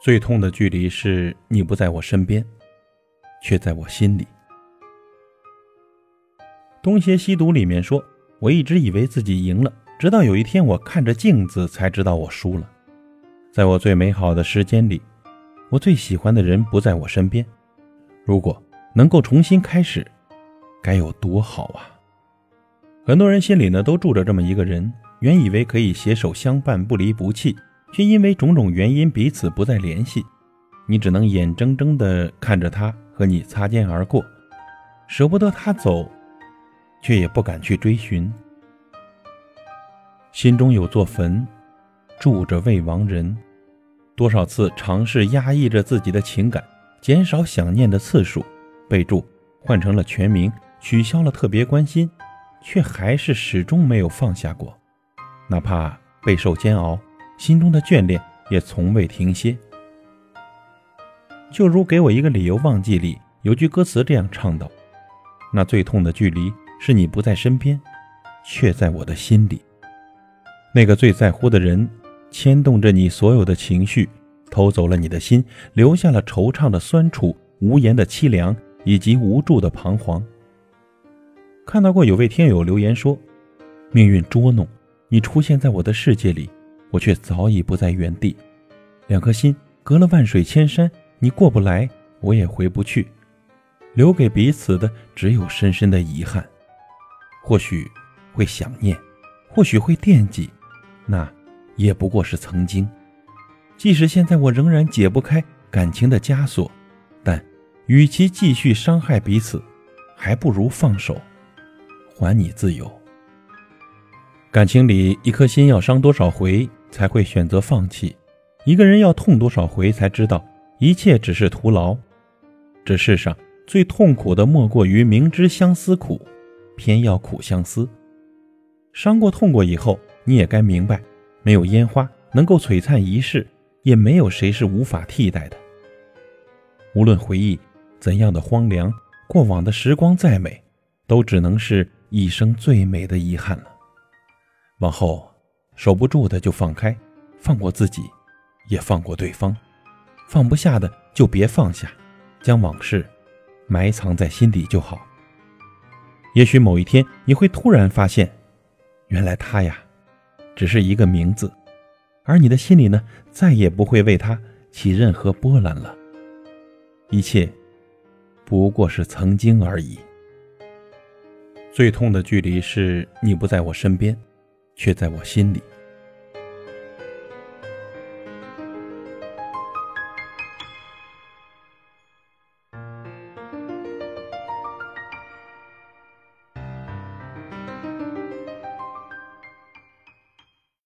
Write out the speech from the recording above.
最痛的距离是你不在我身边，却在我心里。东邪西毒里面说，我一直以为自己赢了，直到有一天我看着镜子才知道我输了。在我最美好的时间里，我最喜欢的人不在我身边。如果能够重新开始，该有多好啊！很多人心里呢都住着这么一个人，原以为可以携手相伴、不离不弃。却因为种种原因彼此不再联系，你只能眼睁睁地看着他和你擦肩而过，舍不得他走，却也不敢去追寻。心中有座坟，住着未亡人。多少次尝试压抑着自己的情感，减少想念的次数，备注换成了全名，取消了特别关心，却还是始终没有放下过，哪怕备受煎熬。心中的眷恋也从未停歇。就如《给我一个理由忘记》里有句歌词这样唱道：“那最痛的距离，是你不在身边，却在我的心里。那个最在乎的人，牵动着你所有的情绪，偷走了你的心，留下了惆怅的酸楚、无言的凄凉以及无助的彷徨。”看到过有位听友留言说：“命运捉弄你，出现在我的世界里。”我却早已不在原地，两颗心隔了万水千山，你过不来，我也回不去，留给彼此的只有深深的遗憾。或许会想念，或许会惦记，那也不过是曾经。即使现在我仍然解不开感情的枷锁，但与其继续伤害彼此，还不如放手，还你自由。感情里，一颗心要伤多少回？才会选择放弃。一个人要痛多少回，才知道一切只是徒劳。这世上最痛苦的，莫过于明知相思苦，偏要苦相思。伤过痛过以后，你也该明白，没有烟花能够璀璨一世，也没有谁是无法替代的。无论回忆怎样的荒凉，过往的时光再美，都只能是一生最美的遗憾了。往后。守不住的就放开，放过自己，也放过对方。放不下的就别放下，将往事埋藏在心底就好。也许某一天你会突然发现，原来他呀，只是一个名字，而你的心里呢，再也不会为他起任何波澜了。一切不过是曾经而已。最痛的距离是你不在我身边。却在我心里。